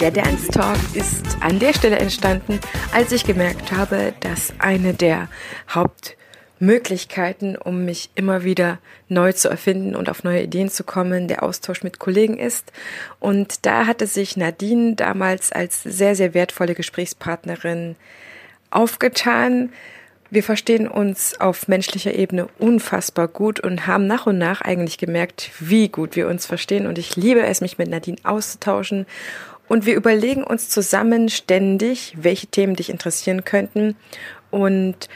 Der Dance Talk ist an der Stelle entstanden, als ich gemerkt habe, dass eine der Hauptmöglichkeiten, um mich immer wieder neu zu erfinden und auf neue Ideen zu kommen, der Austausch mit Kollegen ist. Und da hatte sich Nadine damals als sehr, sehr wertvolle Gesprächspartnerin aufgetan. Wir verstehen uns auf menschlicher Ebene unfassbar gut und haben nach und nach eigentlich gemerkt, wie gut wir uns verstehen. Und ich liebe es, mich mit Nadine auszutauschen und wir überlegen uns zusammen ständig, welche Themen dich interessieren könnten und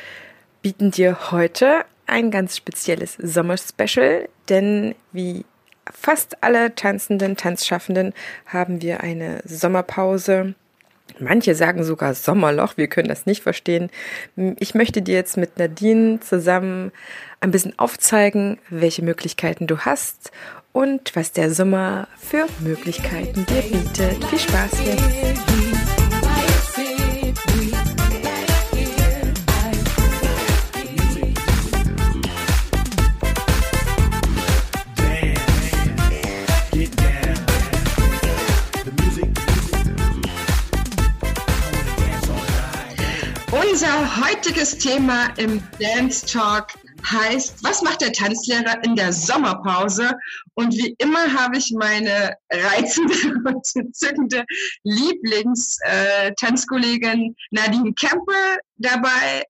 bieten dir heute ein ganz spezielles Sommerspecial, denn wie fast alle tanzenden, Tanzschaffenden haben wir eine Sommerpause. Manche sagen sogar Sommerloch, wir können das nicht verstehen. Ich möchte dir jetzt mit Nadine zusammen ein bisschen aufzeigen, welche Möglichkeiten du hast und was der Sommer für Möglichkeiten dir bietet. Viel Spaß jetzt! Unser heutiges Thema im Dance Talk heißt, was macht der Tanzlehrer in der Sommerpause? Und wie immer habe ich meine reizende und entzückende Lieblingstanzkollegin äh, Nadine Kemper dabei.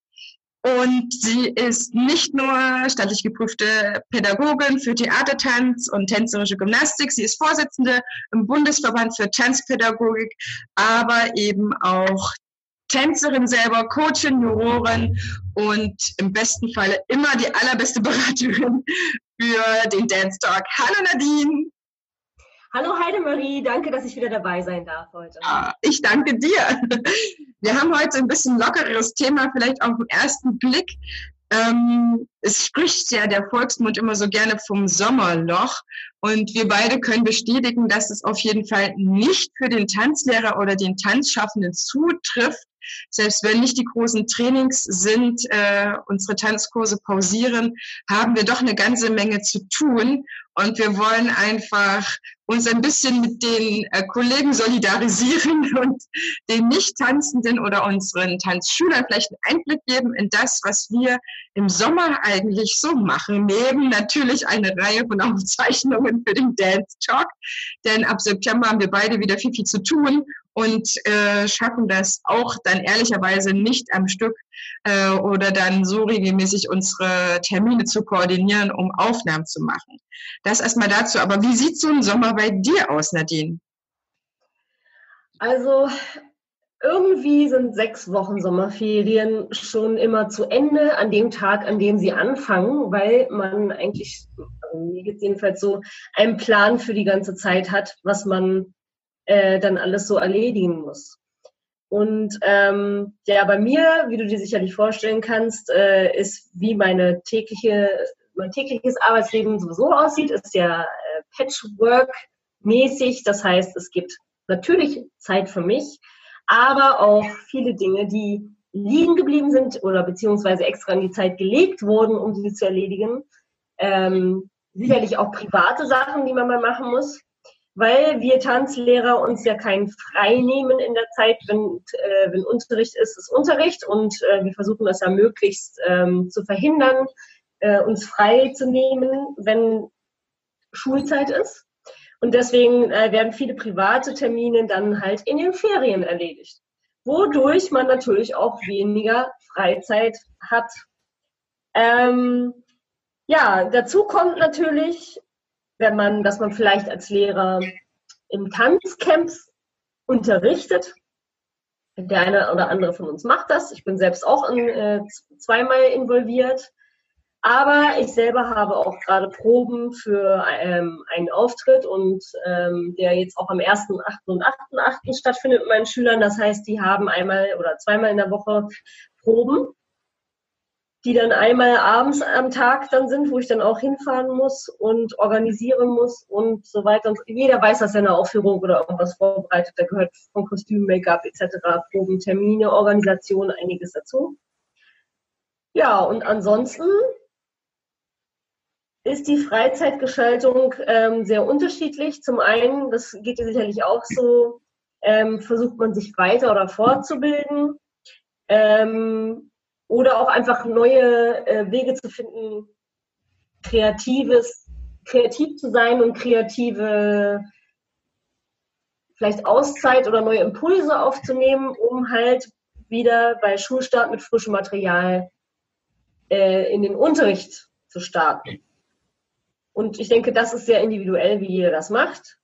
Und sie ist nicht nur staatlich geprüfte Pädagogin für Theatertanz und tänzerische Gymnastik, sie ist Vorsitzende im Bundesverband für Tanzpädagogik, aber eben auch Tänzerin selber, Coachin, Jurorin und im besten Falle immer die allerbeste Beraterin für den Dance Talk. Hallo Nadine! Hallo Heidemarie, danke, dass ich wieder dabei sein darf heute. Ah, ich danke dir. Wir haben heute ein bisschen lockeres Thema, vielleicht auf den ersten Blick. Ähm, es spricht ja der Volksmund immer so gerne vom Sommerloch. Und wir beide können bestätigen, dass es auf jeden Fall nicht für den Tanzlehrer oder den Tanzschaffenden zutrifft, selbst wenn nicht die großen Trainings sind, äh, unsere Tanzkurse pausieren, haben wir doch eine ganze Menge zu tun. Und wir wollen einfach uns ein bisschen mit den äh, Kollegen solidarisieren und den Nicht-Tanzenden oder unseren Tanzschülern vielleicht einen Einblick geben in das, was wir im Sommer eigentlich so machen. Neben natürlich eine Reihe von Aufzeichnungen für den Dance Talk. Denn ab September haben wir beide wieder viel, viel zu tun und äh, schaffen das auch dann ehrlicherweise nicht am Stück äh, oder dann so regelmäßig unsere Termine zu koordinieren, um Aufnahmen zu machen. Das erstmal dazu. Aber wie sieht so ein Sommer bei dir aus, Nadine? Also irgendwie sind sechs Wochen Sommerferien schon immer zu Ende an dem Tag, an dem sie anfangen, weil man eigentlich, also mir geht jedenfalls so, einen Plan für die ganze Zeit hat, was man äh, dann alles so erledigen muss. Und ähm, ja, bei mir, wie du dir sicherlich vorstellen kannst, äh, ist wie meine tägliche, mein tägliches Arbeitsleben sowieso aussieht, ist ja äh, Patchwork-mäßig. Das heißt, es gibt natürlich Zeit für mich, aber auch viele Dinge, die liegen geblieben sind oder beziehungsweise extra in die Zeit gelegt wurden, um sie zu erledigen. Ähm, sicherlich auch private Sachen, die man mal machen muss weil wir Tanzlehrer uns ja kein frei nehmen in der Zeit, wenn, äh, wenn Unterricht ist, ist Unterricht und äh, wir versuchen das ja möglichst ähm, zu verhindern, äh, uns frei zu nehmen, wenn Schulzeit ist. Und deswegen äh, werden viele private Termine dann halt in den Ferien erledigt, wodurch man natürlich auch weniger Freizeit hat. Ähm, ja, dazu kommt natürlich, wenn man, dass man vielleicht als Lehrer im Tanzcamps unterrichtet. Der eine oder andere von uns macht das. Ich bin selbst auch in, äh, zweimal involviert. Aber ich selber habe auch gerade Proben für ähm, einen Auftritt und ähm, der jetzt auch am 1.8. und 8.8. stattfindet mit meinen Schülern. Das heißt, die haben einmal oder zweimal in der Woche Proben. Die dann einmal abends am Tag dann sind, wo ich dann auch hinfahren muss und organisieren muss und so weiter. Und jeder weiß, dass er eine Aufführung oder irgendwas vorbereitet. Da gehört von Kostüm, Make-up etc., Proben, Termine, Organisation einiges dazu. Ja, und ansonsten ist die Freizeitgestaltung ähm, sehr unterschiedlich. Zum einen, das geht dir sicherlich auch so, ähm, versucht man sich weiter oder fortzubilden. Ähm, oder auch einfach neue äh, Wege zu finden, kreatives, kreativ zu sein und kreative vielleicht Auszeit oder neue Impulse aufzunehmen, um halt wieder bei Schulstart mit frischem Material äh, in den Unterricht zu starten. Und ich denke, das ist sehr individuell, wie jeder das macht.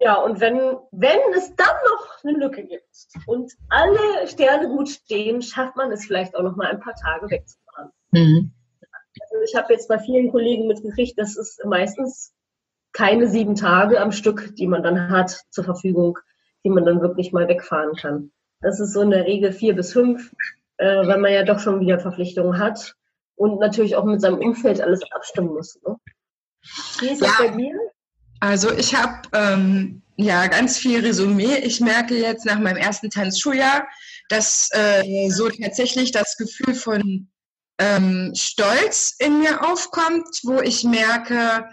Ja, und wenn, wenn es dann noch eine Lücke gibt und alle Sterne gut stehen, schafft man es vielleicht auch noch mal ein paar Tage wegzufahren. Mhm. Also ich habe jetzt bei vielen Kollegen mitgekriegt, das ist meistens keine sieben Tage am Stück, die man dann hat zur Verfügung, die man dann wirklich mal wegfahren kann. Das ist so in der Regel vier bis fünf, äh, weil man ja doch schon wieder Verpflichtungen hat und natürlich auch mit seinem Umfeld alles abstimmen muss. Ne? Wie ist das ja. bei dir? Also ich habe ähm, ja ganz viel Resümee. Ich merke jetzt nach meinem ersten Tanzschuljahr, dass äh, so tatsächlich das Gefühl von ähm, Stolz in mir aufkommt, wo ich merke,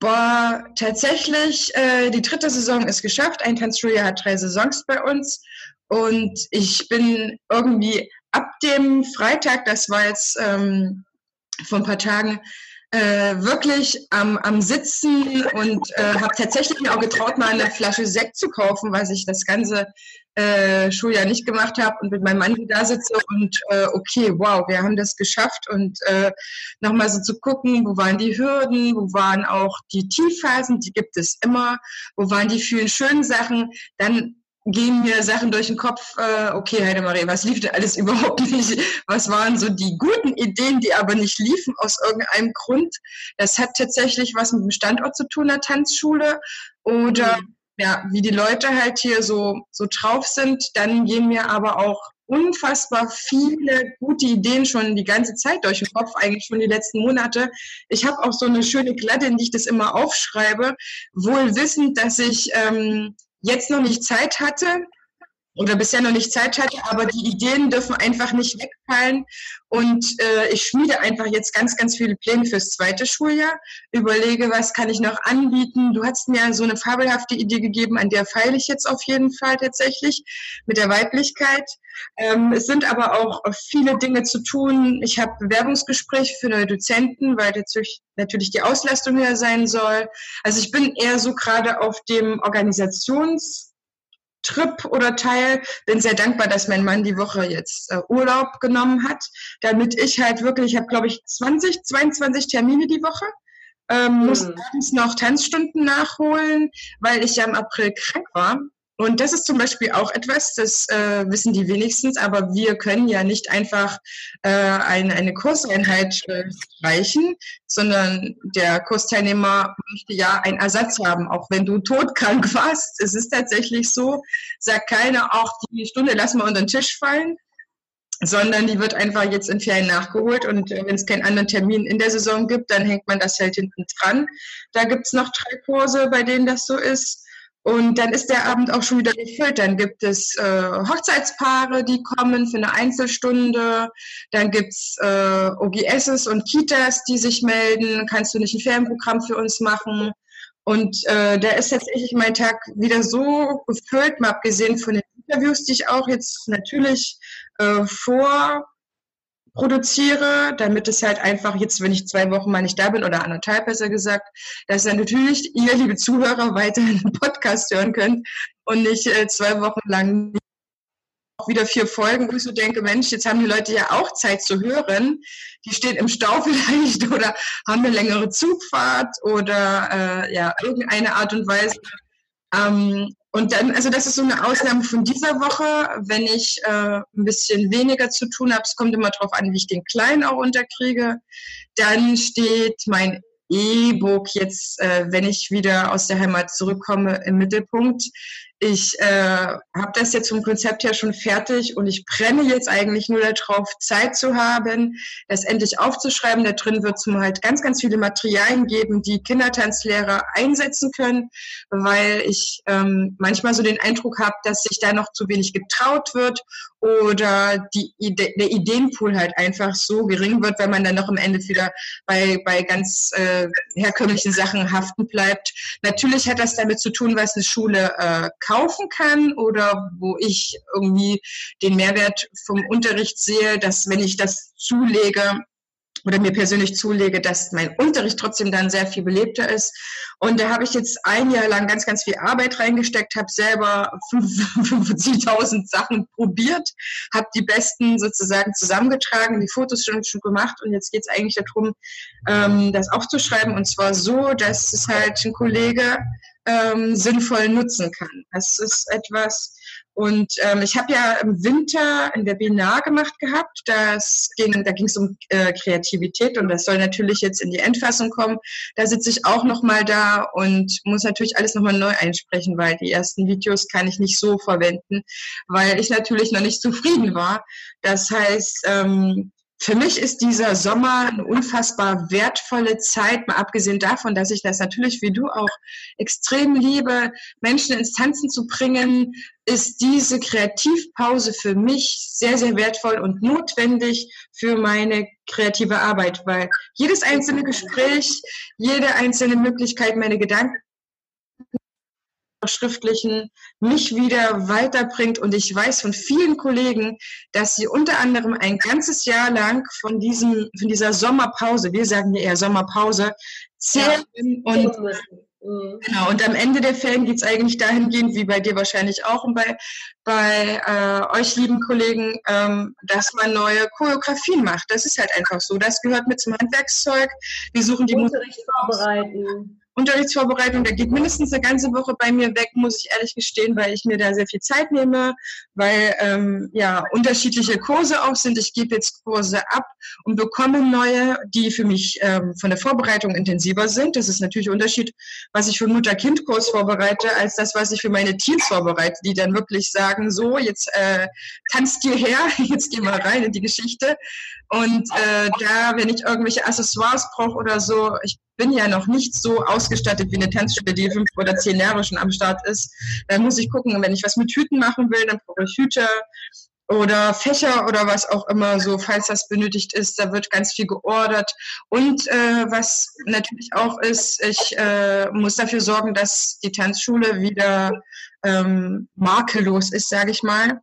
boah, tatsächlich, äh, die dritte Saison ist geschafft. Ein Tanzschuljahr hat drei Saisons bei uns. Und ich bin irgendwie ab dem Freitag, das war jetzt ähm, vor ein paar Tagen, äh, wirklich am, am Sitzen und äh, habe tatsächlich mir auch getraut, mal eine Flasche Sekt zu kaufen, was ich das ganze äh, Schuljahr nicht gemacht habe und mit meinem Mann da sitze und äh, okay, wow, wir haben das geschafft und äh, nochmal so zu gucken, wo waren die Hürden, wo waren auch die Tiefphasen, die gibt es immer, wo waren die vielen schönen Sachen, dann gehen mir Sachen durch den Kopf, äh, okay, Heidemarie, was lief denn alles überhaupt nicht? Was waren so die guten Ideen, die aber nicht liefen aus irgendeinem Grund? Das hat tatsächlich was mit dem Standort zu tun, der Tanzschule. Oder mhm. ja, wie die Leute halt hier so, so drauf sind. Dann gehen mir aber auch unfassbar viele gute Ideen schon die ganze Zeit durch den Kopf, eigentlich schon die letzten Monate. Ich habe auch so eine schöne Glatte, in die ich das immer aufschreibe, wohl wissend, dass ich ähm, jetzt noch nicht Zeit hatte oder bisher noch nicht Zeit hatte, aber die Ideen dürfen einfach nicht wegfallen. Und äh, ich schmiede einfach jetzt ganz, ganz viele Pläne fürs zweite Schuljahr, überlege, was kann ich noch anbieten. Du hast mir so eine fabelhafte Idee gegeben, an der feile ich jetzt auf jeden Fall tatsächlich mit der Weiblichkeit. Ähm, es sind aber auch viele Dinge zu tun. Ich habe Bewerbungsgespräche für neue Dozenten, weil natürlich, natürlich die Auslastung höher sein soll. Also ich bin eher so gerade auf dem Organisations Trip oder Teil. Bin sehr dankbar, dass mein Mann die Woche jetzt äh, Urlaub genommen hat, damit ich halt wirklich, ich habe glaube ich 20, 22 Termine die Woche. Ähm, mhm. Muss abends noch Tanzstunden nachholen, weil ich ja im April krank war. Und das ist zum Beispiel auch etwas, das äh, wissen die wenigstens, aber wir können ja nicht einfach äh, eine, eine Kurseinheit äh, streichen, sondern der Kursteilnehmer möchte ja einen Ersatz haben, auch wenn du todkrank warst. Es ist tatsächlich so, sagt keiner, auch die Stunde lassen wir unter den Tisch fallen, sondern die wird einfach jetzt in Ferien nachgeholt und äh, wenn es keinen anderen Termin in der Saison gibt, dann hängt man das halt hinten dran. Da gibt's noch drei Kurse, bei denen das so ist. Und dann ist der Abend auch schon wieder gefüllt. Dann gibt es äh, Hochzeitspaare, die kommen für eine Einzelstunde. Dann gibt's äh, OGSs und Kitas, die sich melden. Kannst du nicht ein Ferienprogramm für uns machen? Und äh, da ist tatsächlich mein Tag wieder so gefüllt, mal abgesehen von den Interviews, die ich auch jetzt natürlich äh, vor produziere, damit es halt einfach jetzt, wenn ich zwei Wochen mal nicht da bin oder anderthalb besser gesagt, dass dann natürlich ihr, liebe Zuhörer, weiterhin einen Podcast hören könnt und nicht äh, zwei Wochen lang auch wieder vier Folgen, wo ich so denke, Mensch, jetzt haben die Leute ja auch Zeit zu hören. Die stehen im Stau vielleicht oder haben eine längere Zugfahrt oder äh, ja, irgendeine Art und Weise. Ähm, und dann, also das ist so eine Ausnahme von dieser Woche, wenn ich äh, ein bisschen weniger zu tun habe, es kommt immer darauf an, wie ich den Kleinen auch unterkriege, dann steht mein E-Book jetzt, äh, wenn ich wieder aus der Heimat zurückkomme, im Mittelpunkt. Ich äh, habe das jetzt vom Konzept her schon fertig und ich brenne jetzt eigentlich nur darauf, Zeit zu haben, das endlich aufzuschreiben. Da drin wird es halt ganz, ganz viele Materialien geben, die Kindertanzlehrer einsetzen können, weil ich ähm, manchmal so den Eindruck habe, dass sich da noch zu wenig getraut wird oder die Ide der Ideenpool halt einfach so gering wird, weil man dann noch am Ende wieder bei, bei ganz äh, herkömmlichen Sachen haften bleibt. Natürlich hat das damit zu tun, was eine Schule äh, kaufen kann oder wo ich irgendwie den Mehrwert vom Unterricht sehe, dass wenn ich das zulege, oder mir persönlich zulege, dass mein Unterricht trotzdem dann sehr viel belebter ist. Und da habe ich jetzt ein Jahr lang ganz, ganz viel Arbeit reingesteckt, habe selber 50.000 Sachen probiert, habe die besten sozusagen zusammengetragen, die Fotos schon, schon gemacht und jetzt geht es eigentlich darum, ähm, das aufzuschreiben und zwar so, dass es halt ein Kollege ähm, sinnvoll nutzen kann. Das ist etwas, und ähm, ich habe ja im Winter ein Webinar gemacht gehabt. Das ging, da ging es um äh, Kreativität und das soll natürlich jetzt in die Endfassung kommen. Da sitze ich auch noch mal da und muss natürlich alles noch mal neu einsprechen, weil die ersten Videos kann ich nicht so verwenden, weil ich natürlich noch nicht zufrieden war. Das heißt, ähm, für mich ist dieser Sommer eine unfassbar wertvolle Zeit, mal abgesehen davon, dass ich das natürlich wie du auch extrem liebe, Menschen ins Tanzen zu bringen, ist diese Kreativpause für mich sehr, sehr wertvoll und notwendig für meine kreative Arbeit, weil jedes einzelne Gespräch, jede einzelne Möglichkeit, meine Gedanken schriftlichen mich wieder weiterbringt. Und ich weiß von vielen Kollegen, dass sie unter anderem ein ganzes Jahr lang von diesem, von dieser Sommerpause, wir sagen ja eher Sommerpause, zählen ja, und mhm. Genau, und am Ende der Ferien geht es eigentlich dahingehend, wie bei dir wahrscheinlich auch und bei, bei äh, euch lieben Kollegen, ähm, dass man neue Choreografien macht. Das ist halt einfach so. Das gehört mit zum Handwerkszeug. Wir suchen die Unterricht vorbereiten. Unterrichtsvorbereitung, da geht mindestens eine ganze Woche bei mir weg, muss ich ehrlich gestehen, weil ich mir da sehr viel Zeit nehme, weil ähm, ja unterschiedliche Kurse auch sind. Ich gebe jetzt Kurse ab und bekomme neue, die für mich ähm, von der Vorbereitung intensiver sind. Das ist natürlich ein Unterschied, was ich für Mutter-Kind-Kurs vorbereite, als das, was ich für meine Teens vorbereite, die dann wirklich sagen, so, jetzt äh, tanzt dir her, jetzt geh mal rein in die Geschichte. Und äh, da, wenn ich irgendwelche Accessoires brauche oder so, ich bin ja noch nicht so ausgestattet wie eine Tanzschule, die fünf oder zehn Jahre schon am Start ist. Dann muss ich gucken, wenn ich was mit Hüten machen will, dann brauche ich Hüte oder Fächer oder was auch immer so, falls das benötigt ist. Da wird ganz viel geordert. Und äh, was natürlich auch ist, ich äh, muss dafür sorgen, dass die Tanzschule wieder ähm, makellos ist, sage ich mal.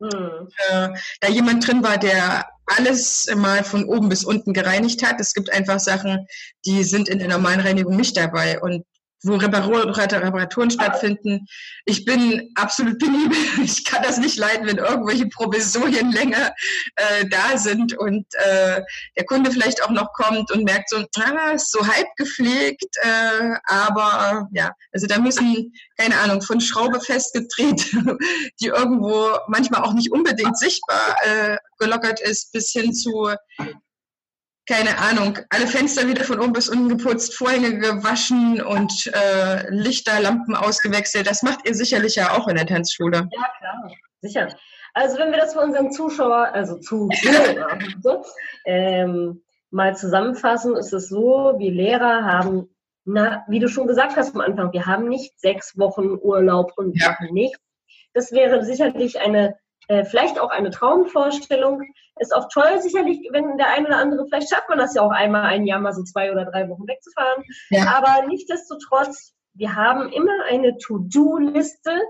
Hm. Äh, da jemand drin war, der alles mal von oben bis unten gereinigt hat. Es gibt einfach Sachen, die sind in der normalen Reinigung nicht dabei. Und wo Reparaturen stattfinden. Ich bin absolut penibel. Ich kann das nicht leiden, wenn irgendwelche Provisorien länger äh, da sind und äh, der Kunde vielleicht auch noch kommt und merkt so, ah, ist so halb gepflegt, äh, aber ja, also da müssen, keine Ahnung, von Schraube festgedreht, die irgendwo manchmal auch nicht unbedingt sichtbar äh, gelockert ist, bis hin zu keine Ahnung, alle Fenster wieder von oben bis unten geputzt, Vorhänge gewaschen und äh, Lichter, Lampen ausgewechselt. Das macht ihr sicherlich ja auch in der Tanzschule. Ja, klar, sicher. Also wenn wir das für unseren Zuschauer, also Zuhörer, ähm, mal zusammenfassen, ist es so, wir Lehrer haben, na, wie du schon gesagt hast am Anfang, wir haben nicht sechs Wochen Urlaub und ja. machen nichts. Das wäre sicherlich eine äh, vielleicht auch eine Traumvorstellung. Ist auch toll, sicherlich, wenn der eine oder andere, vielleicht schafft man das ja auch einmal ein Jahr mal so zwei oder drei Wochen wegzufahren. Ja. Aber nichtsdestotrotz, wir haben immer eine To-Do-Liste,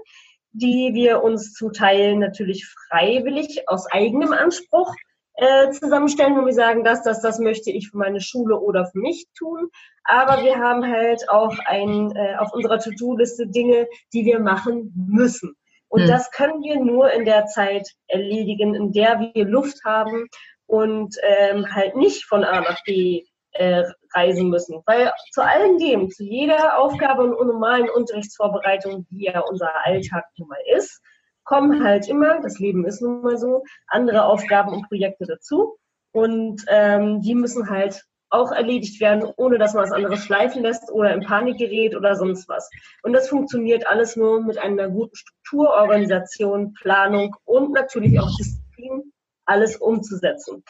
die wir uns zum Teil natürlich freiwillig aus eigenem Anspruch äh, zusammenstellen, wo wir sagen, das, das, das möchte ich für meine Schule oder für mich tun. Aber wir haben halt auch ein, äh, auf unserer To-Do-Liste Dinge, die wir machen müssen. Und hm. das können wir nur in der Zeit erledigen, in der wir Luft haben und ähm, halt nicht von A nach B äh, reisen müssen. Weil zu allen dem, zu jeder Aufgabe und normalen Unterrichtsvorbereitung, die ja unser Alltag nun mal ist, kommen halt immer, das Leben ist nun mal so, andere Aufgaben und Projekte dazu. Und ähm, die müssen halt auch erledigt werden, ohne dass man was anderes schleifen lässt oder in Panik gerät oder sonst was. Und das funktioniert alles nur mit einer guten Struktur, Organisation, Planung und natürlich auch Disziplin, alles umzusetzen.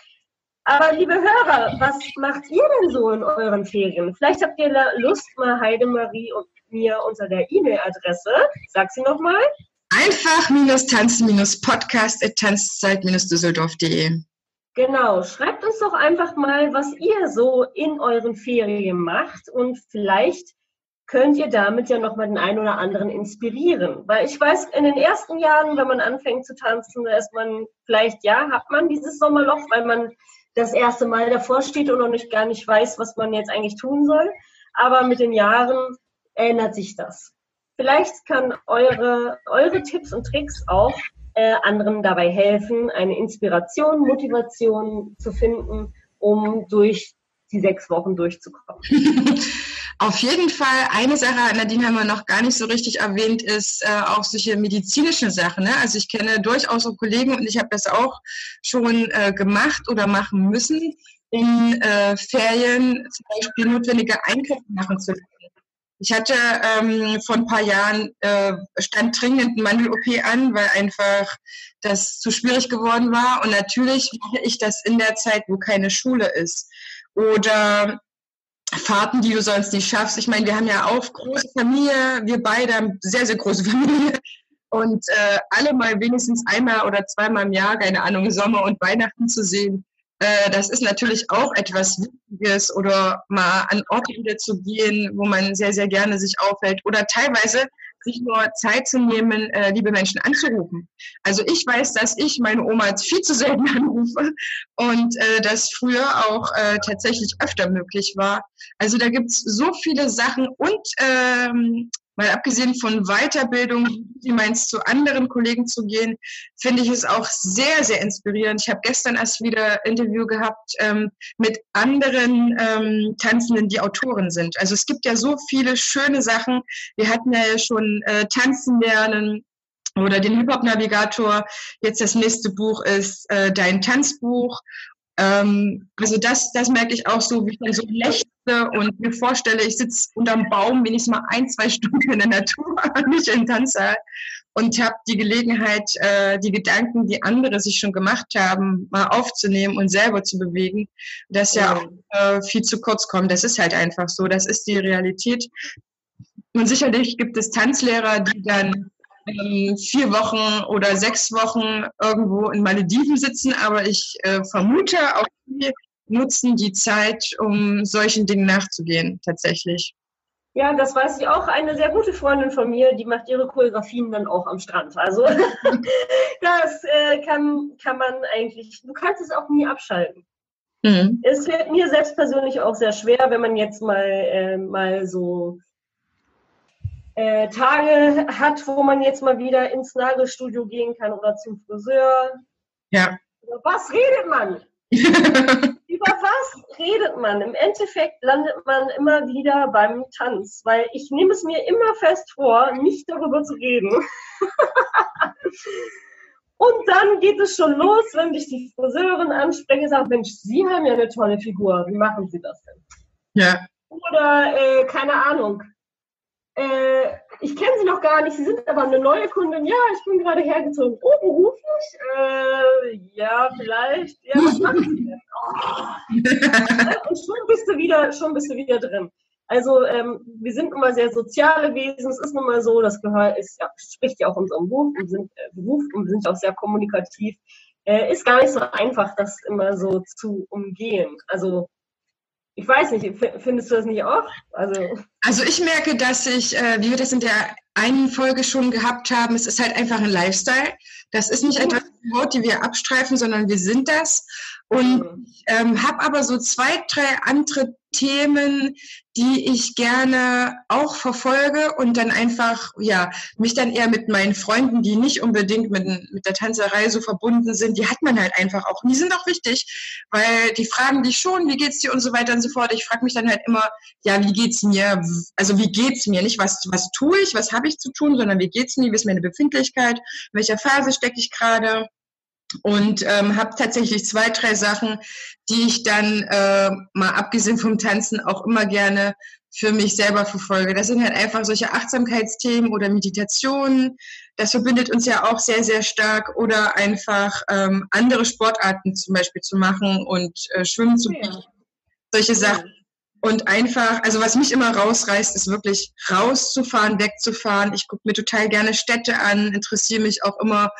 Aber liebe Hörer, was macht ihr denn so in euren Ferien? Vielleicht habt ihr Lust, mal Heidemarie und mir unter der E-Mail-Adresse, sag sie nochmal. Einfach-tanzen-podcast at tanzzeit-düsseldorf.de Genau, schreibt uns doch einfach mal, was ihr so in euren Ferien macht und vielleicht könnt ihr damit ja nochmal den einen oder anderen inspirieren. Weil ich weiß, in den ersten Jahren, wenn man anfängt zu tanzen, da ist man vielleicht, ja, hat man dieses Sommerloch, weil man das erste Mal davor steht und noch nicht gar nicht weiß, was man jetzt eigentlich tun soll. Aber mit den Jahren ändert sich das. Vielleicht kann eure, eure Tipps und Tricks auch äh, anderen dabei helfen, eine Inspiration, Motivation zu finden, um durch die sechs Wochen durchzukommen. Auf jeden Fall eine Sache, Nadine haben wir noch gar nicht so richtig erwähnt, ist äh, auch solche medizinischen Sachen. Ne? Also ich kenne durchaus auch Kollegen und ich habe das auch schon äh, gemacht oder machen müssen, in äh, Ferien zum Beispiel notwendige Eingriffe machen zu lassen. Ich hatte ähm, vor ein paar Jahren äh, stand dringend ein Mandel-OP an, weil einfach das zu schwierig geworden war. Und natürlich mache ich das in der Zeit, wo keine Schule ist. Oder Fahrten, die du sonst nicht schaffst. Ich meine, wir haben ja auch große Familie, wir beide haben sehr, sehr große Familie. Und äh, alle mal wenigstens einmal oder zweimal im Jahr, keine Ahnung, Sommer und Weihnachten zu sehen, äh, das ist natürlich auch etwas Wichtiges oder mal an Orte wieder zu gehen, wo man sehr, sehr gerne sich aufhält oder teilweise sich nur Zeit zu nehmen, äh, liebe Menschen anzurufen. Also ich weiß, dass ich meine Oma viel zu selten anrufe und äh, das früher auch äh, tatsächlich öfter möglich war. Also da gibt's so viele Sachen und ähm, Mal abgesehen von Weiterbildung, wie meinst zu anderen Kollegen zu gehen, finde ich es auch sehr, sehr inspirierend. Ich habe gestern erst wieder Interview gehabt ähm, mit anderen ähm, Tanzenden, die Autoren sind. Also es gibt ja so viele schöne Sachen. Wir hatten ja schon äh, Tanzen lernen, oder den Hip-Hop-Navigator. Jetzt das nächste Buch ist äh, Dein Tanzbuch. Ähm, also das, das merke ich auch so, wie ich so lächle und mir vorstelle, ich sitze unterm Baum wenigstens mal ein, zwei Stunden in der Natur, nicht im Tanzsaal und habe die Gelegenheit, äh, die Gedanken, die andere sich schon gemacht haben, mal aufzunehmen und selber zu bewegen, das ja auch äh, viel zu kurz kommt. Das ist halt einfach so, das ist die Realität. Und sicherlich gibt es Tanzlehrer, die dann ähm, vier Wochen oder sechs Wochen irgendwo in Malediven sitzen, aber ich äh, vermute, auch die nutzen die Zeit, um solchen Dingen nachzugehen, tatsächlich. Ja, das weiß ich auch. Eine sehr gute Freundin von mir, die macht ihre Choreografien dann auch am Strand. Also das äh, kann, kann man eigentlich, du kannst es auch nie abschalten. Mhm. Es fällt mir selbst persönlich auch sehr schwer, wenn man jetzt mal, äh, mal so äh, Tage hat, wo man jetzt mal wieder ins Nagelstudio gehen kann oder zum Friseur. Ja. Über was redet man? Was redet man? Im Endeffekt landet man immer wieder beim Tanz, weil ich nehme es mir immer fest vor, nicht darüber zu reden. Und dann geht es schon los, wenn ich die Friseurin anspreche und sage, Mensch, Sie haben ja eine tolle Figur, wie machen Sie das denn? Ja. Oder, äh, keine Ahnung, äh, ich kenne sie noch gar nicht, sie sind aber eine neue Kundin. Ja, ich bin gerade hergezogen. Oh, beruflich? Äh, ja, vielleicht. Ja, was machen Sie denn? Oh. Und schon bist du wieder, schon bist du wieder drin. Also ähm, wir sind immer sehr soziale Wesen. Es ist nun mal so, das Gehör ist, ja, spricht ja auch unserem Beruf und sind äh, Beruf und sind auch sehr kommunikativ. Äh, ist gar nicht so einfach, das immer so zu umgehen. Also ich weiß nicht, findest du das nicht auch? Also, also ich merke, dass ich, äh, wie wir das in der einen Folge schon gehabt haben, es ist halt einfach ein Lifestyle. Das ist nicht etwas, die wir abstreifen, sondern wir sind das. Und mhm. ähm, habe aber so zwei, drei andere Themen, die ich gerne auch verfolge und dann einfach, ja, mich dann eher mit meinen Freunden, die nicht unbedingt mit, mit der Tanzerei so verbunden sind, die hat man halt einfach auch. Und die sind auch wichtig, weil die fragen dich schon, wie geht's dir und so weiter und so fort. Ich frage mich dann halt immer, ja, wie geht's mir? Also wie geht's mir? Nicht, was, was tue ich, was habe ich zu tun, sondern wie geht's mir, wie ist meine Befindlichkeit, in welcher Phase stecke ich gerade. Und ähm, habe tatsächlich zwei, drei Sachen, die ich dann äh, mal abgesehen vom Tanzen auch immer gerne für mich selber verfolge. Das sind halt einfach solche Achtsamkeitsthemen oder Meditationen. Das verbindet uns ja auch sehr, sehr stark. Oder einfach ähm, andere Sportarten zum Beispiel zu machen und äh, schwimmen zu gehen. Solche Sachen. Und einfach, also was mich immer rausreißt, ist wirklich rauszufahren, wegzufahren. Ich gucke mir total gerne Städte an, interessiere mich auch immer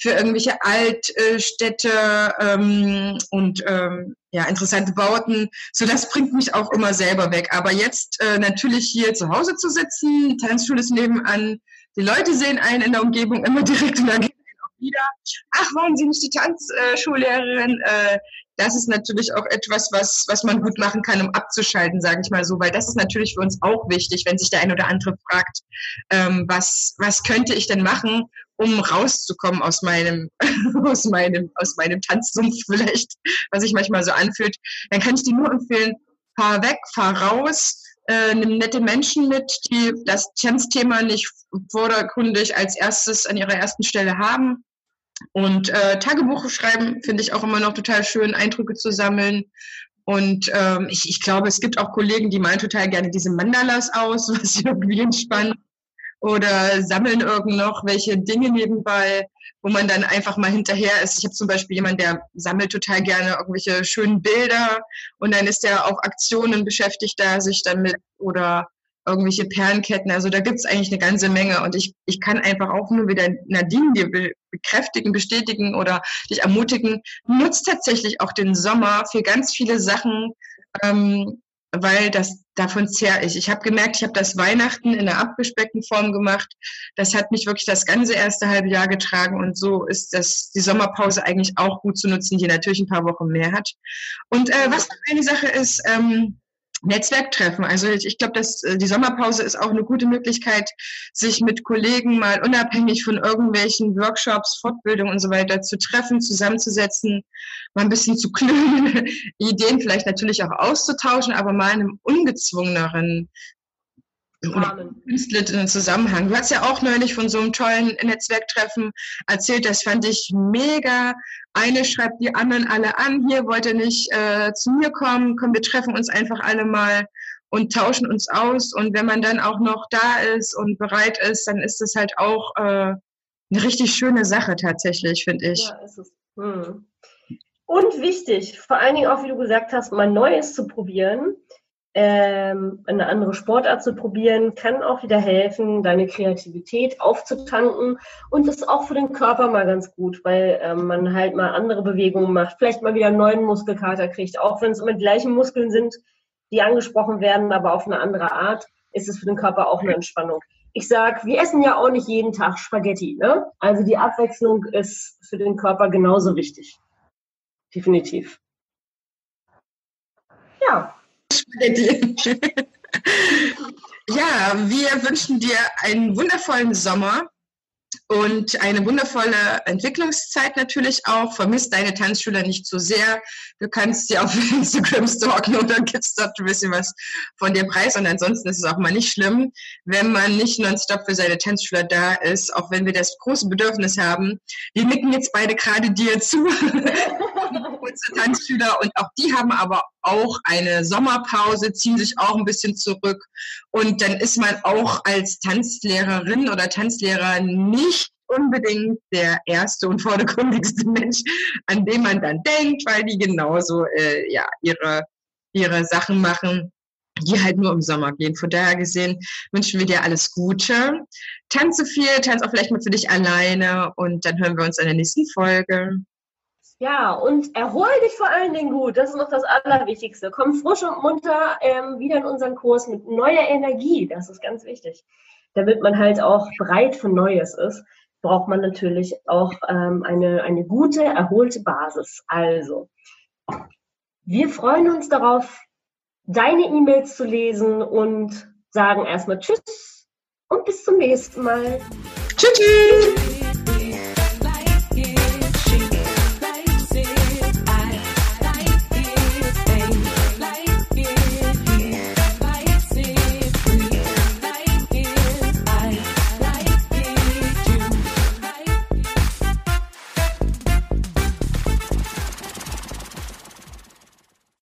für irgendwelche Altstädte ähm, und ähm, ja, interessante Bauten. So, das bringt mich auch immer selber weg. Aber jetzt äh, natürlich hier zu Hause zu sitzen, Tanzschule ist nebenan, die Leute sehen einen in der Umgebung immer direkt und dann geht auch wieder. Ach, waren Sie nicht die Tanzschullehrerin? Äh, das ist natürlich auch etwas, was, was man gut machen kann, um abzuschalten, sage ich mal so, weil das ist natürlich für uns auch wichtig, wenn sich der ein oder andere fragt, ähm, was, was könnte ich denn machen, um rauszukommen aus meinem, aus meinem, aus meinem Tanzsumpf vielleicht, was sich manchmal so anfühlt, dann kann ich dir nur empfehlen, fahr weg, fahr raus, äh, nimm nette Menschen mit, die das Tanzthema nicht vordergründig als erstes an ihrer ersten Stelle haben und äh, Tagebuch schreiben finde ich auch immer noch total schön, Eindrücke zu sammeln. Und ähm, ich, ich glaube, es gibt auch Kollegen, die malen total gerne diese Mandalas aus, was irgendwie entspannt. Oder sammeln irgend noch welche Dinge nebenbei, wo man dann einfach mal hinterher ist. Ich habe zum Beispiel jemanden, der sammelt total gerne irgendwelche schönen Bilder und dann ist der auf Aktionen beschäftigt, da sich dann mit oder irgendwelche Perlenketten. Also da gibt's eigentlich eine ganze Menge. Und ich, ich kann einfach auch nur wieder Nadine dir bekräftigen, bestätigen oder dich ermutigen, nutzt tatsächlich auch den Sommer für ganz viele Sachen, ähm, weil das davon zehr ich. Ich habe gemerkt, ich habe das Weihnachten in einer abgespeckten Form gemacht. Das hat mich wirklich das ganze erste halbe Jahr getragen und so ist das die Sommerpause eigentlich auch gut zu nutzen, die natürlich ein paar Wochen mehr hat. Und äh, was eine Sache ist, ähm, Netzwerktreffen. Also ich, glaube, dass äh, die Sommerpause ist auch eine gute Möglichkeit, sich mit Kollegen mal unabhängig von irgendwelchen Workshops, Fortbildungen und so weiter zu treffen, zusammenzusetzen, mal ein bisschen zu klönen, Ideen vielleicht natürlich auch auszutauschen, aber mal in einem ungezwungeneren oder künstlerischen Zusammenhang. Du hast ja auch neulich von so einem tollen Netzwerktreffen erzählt, das fand ich mega. Eine schreibt die anderen alle an, hier wollt ihr nicht äh, zu mir kommen, komm, wir treffen uns einfach alle mal und tauschen uns aus. Und wenn man dann auch noch da ist und bereit ist, dann ist es halt auch äh, eine richtig schöne Sache tatsächlich, finde ich. Ja, ist es. Hm. Und wichtig, vor allen Dingen auch, wie du gesagt hast, mal Neues zu probieren ähm, eine andere Sportart zu probieren, kann auch wieder helfen, deine Kreativität aufzutanken und ist auch für den Körper mal ganz gut, weil ähm, man halt mal andere Bewegungen macht, vielleicht mal wieder einen neuen Muskelkater kriegt, auch wenn es immer die gleichen Muskeln sind, die angesprochen werden, aber auf eine andere Art, ist es für den Körper auch eine Entspannung. Ich sag, wir essen ja auch nicht jeden Tag Spaghetti, ne? Also die Abwechslung ist für den Körper genauso wichtig. Definitiv. Ja, ja, wir wünschen dir einen wundervollen Sommer und eine wundervolle Entwicklungszeit natürlich auch. Vermisst deine Tanzschüler nicht zu so sehr. Du kannst sie auf Instagram stalken und dann gibt's dort ein bisschen was von dir preis. Und ansonsten ist es auch mal nicht schlimm, wenn man nicht nonstop für seine Tanzschüler da ist, auch wenn wir das große Bedürfnis haben. Wir nicken jetzt beide gerade dir zu. kurze Tanzschüler und auch die haben aber auch eine Sommerpause, ziehen sich auch ein bisschen zurück und dann ist man auch als Tanzlehrerin oder Tanzlehrer nicht unbedingt der erste und vordergründigste Mensch, an den man dann denkt, weil die genauso äh, ja ihre ihre Sachen machen, die halt nur im Sommer gehen. Von daher gesehen wünschen wir dir alles Gute. Tanze viel, tanz auch vielleicht mal für dich alleine und dann hören wir uns in der nächsten Folge. Ja, und erhol dich vor allen Dingen gut. Das ist noch das Allerwichtigste. Komm frisch und munter ähm, wieder in unseren Kurs mit neuer Energie. Das ist ganz wichtig. Damit man halt auch bereit für Neues ist, braucht man natürlich auch ähm, eine, eine gute, erholte Basis. Also, wir freuen uns darauf, deine E-Mails zu lesen und sagen erstmal Tschüss und bis zum nächsten Mal. Tschüss. tschüss.